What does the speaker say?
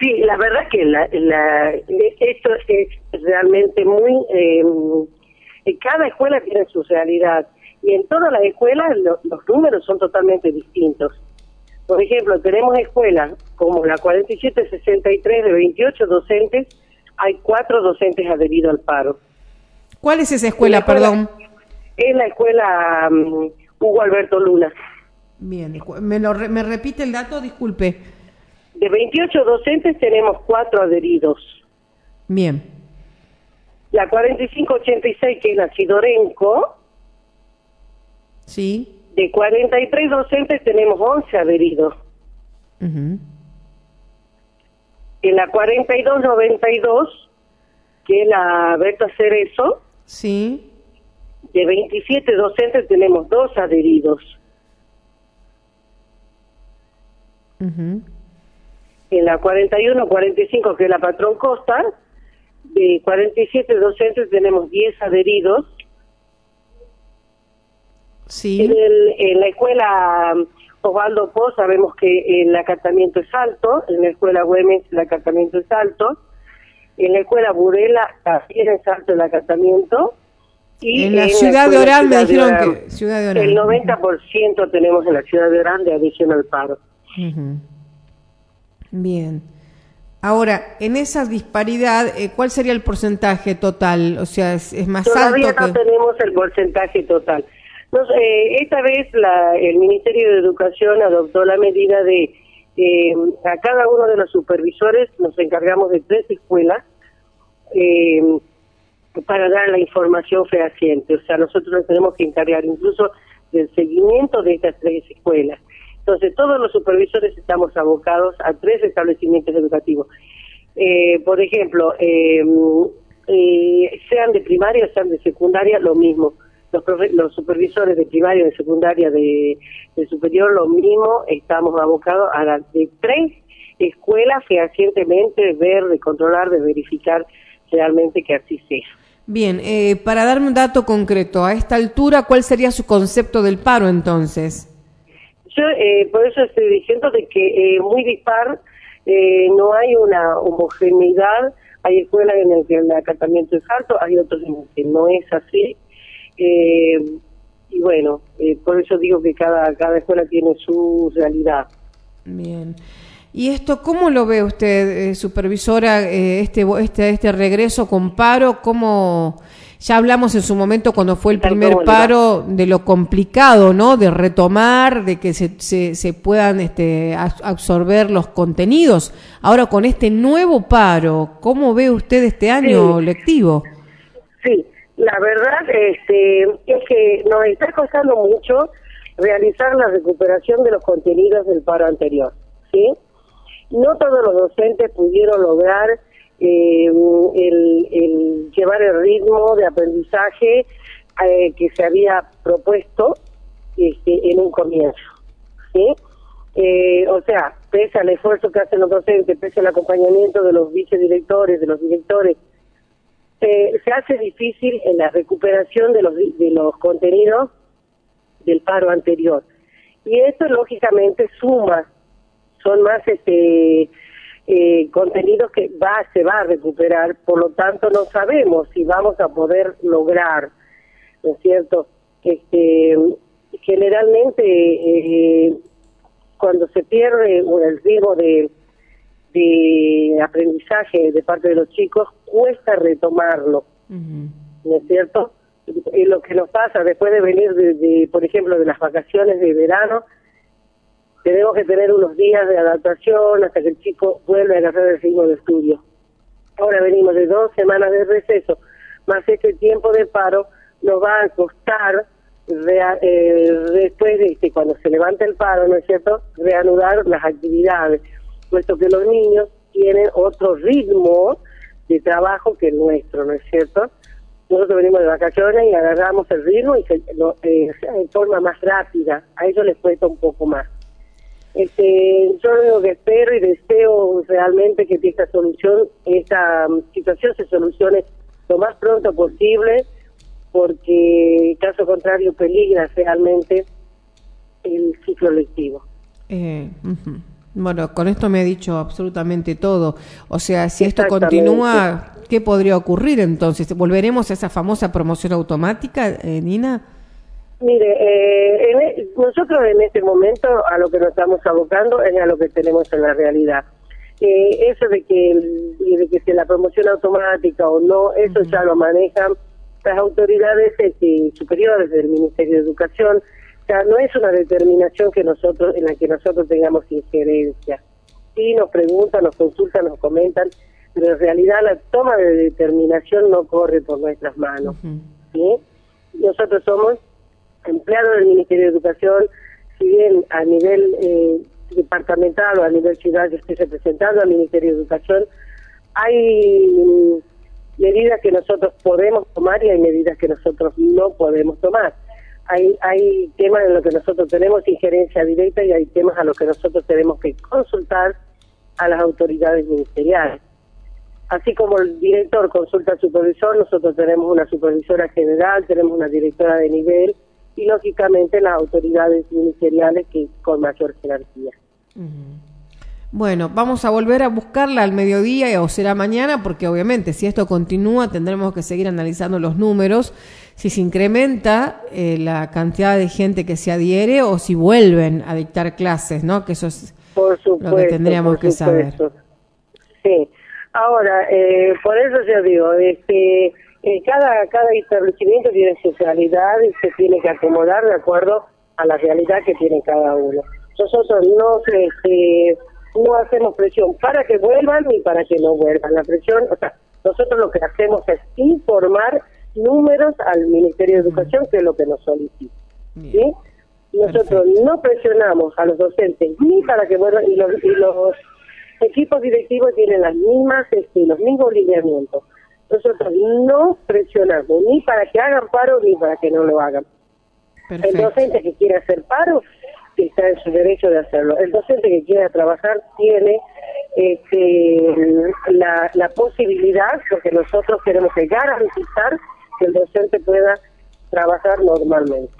Sí, la verdad que la, la, esto es realmente muy... Eh, cada escuela tiene su realidad y en todas las escuelas los números son totalmente distintos. Por ejemplo, tenemos escuelas como la 4763 de 28 docentes, hay cuatro docentes adheridos al paro. ¿Cuál es esa escuela, perdón? Es la escuela um, Hugo Alberto Luna. Bien, ¿Me, ¿me repite el dato? Disculpe. De 28 docentes tenemos cuatro adheridos. Bien. La 4586, que es la Sidorenco. Sí. De 43 docentes tenemos 11 adheridos. En la 4292, que es la Berta Cerezo. Sí. De 27 docentes tenemos dos adheridos. En la 41-45, que es la Patrón Costa, de 47 docentes tenemos 10 adheridos. Sí. En, el, en la escuela um, Osvaldo Poz sabemos que el acatamiento es alto, en la escuela Güemes el acatamiento es alto, en la escuela Burela también es alto el acatamiento. Y en la ciudad de Orán me dijeron que ciudad de Orán. El 90% tenemos en la ciudad de Orán de adhesión al paro. Bien. Ahora, en esa disparidad, eh, ¿cuál sería el porcentaje total? O sea, ¿es, más Todavía alto? no tenemos el porcentaje total. Eh, esta vez la, el Ministerio de Educación adoptó la medida de eh, a cada uno de los supervisores nos encargamos de tres escuelas eh, para dar la información fehaciente. O sea, nosotros nos tenemos que encargar incluso del seguimiento de estas tres escuelas. Entonces, todos los supervisores estamos abocados a tres establecimientos educativos. Eh, por ejemplo, eh, eh, sean de primaria, sean de secundaria, lo mismo. Los, los supervisores de primaria, de secundaria, de, superior, lo mismo. Estamos abocados a las de tres escuelas fehacientemente ver, de controlar, de verificar realmente que así sea. Bien, para darme un dato concreto, a esta altura, ¿cuál sería su concepto del paro entonces? Yo eh, por eso estoy diciendo de que eh, muy dispar, eh, no hay una homogeneidad, hay escuelas en las que el acatamiento es alto, hay otras en las que no es así, eh, y bueno, por eso digo que cada, cada escuela tiene su realidad. Bien. ¿Y esto cómo lo ve usted, supervisora, este, este, este regreso con paro? ¿Cómo, ya hablamos en su momento cuando fue el primer paro de lo complicado, ¿no? De retomar, de que se, se, puedan este, absorber los contenidos. Ahora con este nuevo paro, ¿cómo ve usted este año lectivo? Sí, la verdad este, es que nos está costando mucho realizar la recuperación de los contenidos del paro anterior, ¿sí? No todos los docentes pudieron lograr eh, el, llevar el ritmo de aprendizaje eh, que se había propuesto este, en un comienzo. ¿sí? Eh, o sea, pese al esfuerzo que hacen los docentes, pese al acompañamiento de los vicedirectores, de los directores, se hace difícil en la recuperación de los, de los contenidos del paro anterior. Y esto lógicamente suma, son más este eh, contenidos que va se va a recuperar, por lo tanto no sabemos si vamos a poder lograr, ¿no es cierto? Este, generalmente eh, cuando se pierde el ritmo de, de aprendizaje de parte de los chicos, cuesta retomarlo, ¿no es cierto? Y lo que nos pasa después de venir, de, por ejemplo, de las vacaciones de verano, tenemos que tener unos días de adaptación hasta que el chico vuelva a agarrar el ritmo de estudio. Ahora venimos de dos semanas de receso, más este tiempo de paro nos va a costar eh, después de que cuando se levante el paro, ¿no es cierto?, reanudar las actividades, puesto que los niños tienen otro ritmo de trabajo que el nuestro, ¿no es cierto? Nosotros venimos de vacaciones y agarramos el ritmo y se, eh, en forma más rápida, a ellos les cuesta un poco más. Este, yo lo que espero y deseo realmente que esta solución, esta situación se solucione lo más pronto posible, porque caso contrario peligra realmente el ciclo lectivo. Eh, Bueno, con esto me ha dicho absolutamente todo. O sea, si esto continúa, ¿qué podría ocurrir entonces? ¿Volveremos a esa famosa promoción automática, eh, Nina? Mire, eh, e, nosotros en este momento a lo que nos estamos abocando es a lo que tenemos en la realidad. Eh, eso de que, de que si la promoción automática o no, eso ya lo manejan las autoridades este, superiores del Ministerio de Educación. O sea, no es una determinación que nosotros en la que nosotros tengamos injerencia. Sí, nos preguntan, nos consultan, nos comentan, pero en realidad la toma de determinación no corre por nuestras manos. ¿sí? Nosotros somos empleado del Ministerio de Educación, si bien a nivel eh, departamental o a nivel ciudad estoy representando al Ministerio de Educación, hay medidas que nosotros podemos tomar y hay medidas que nosotros no podemos tomar. Hay, hay temas en los que nosotros tenemos injerencia directa y hay temas a los que nosotros tenemos que consultar a las autoridades ministeriales. Así como el director consulta al supervisor, nosotros tenemos una supervisora general, tenemos una directora de nivel, y lógicamente las autoridades ministeriales que con mayor jerarquía. Bueno, vamos a volver a buscarla al mediodía o será mañana, porque obviamente si esto continúa tendremos que seguir analizando los números, si se incrementa eh, la cantidad de gente que se adhiere o si vuelven a dictar clases, ¿no? Que eso es lo que tendríamos que saber. Sí. Ahora, eh, por eso yo digo, este eh, cada, cada establecimiento tiene su realidad y se tiene que acomodar de acuerdo a la realidad que tiene cada uno. Nosotros no este, no hacemos presión para que vuelvan ni para que no vuelvan. La presión, o sea, nosotros lo que hacemos es informar números al Ministerio de Educación, que es lo que nos solicita. ¿sí? Nosotros no presionamos a los docentes ni para que vuelvan, y los, y los equipos directivos tienen las mismas, este, los mismos lineamientos nosotros no presionamos ni para que hagan paro ni para que no lo hagan. El docente que quiere hacer paro está en su derecho de hacerlo. El docente que quiera trabajar tiene este, la, la posibilidad, porque nosotros queremos que garantizar que el docente pueda trabajar normalmente.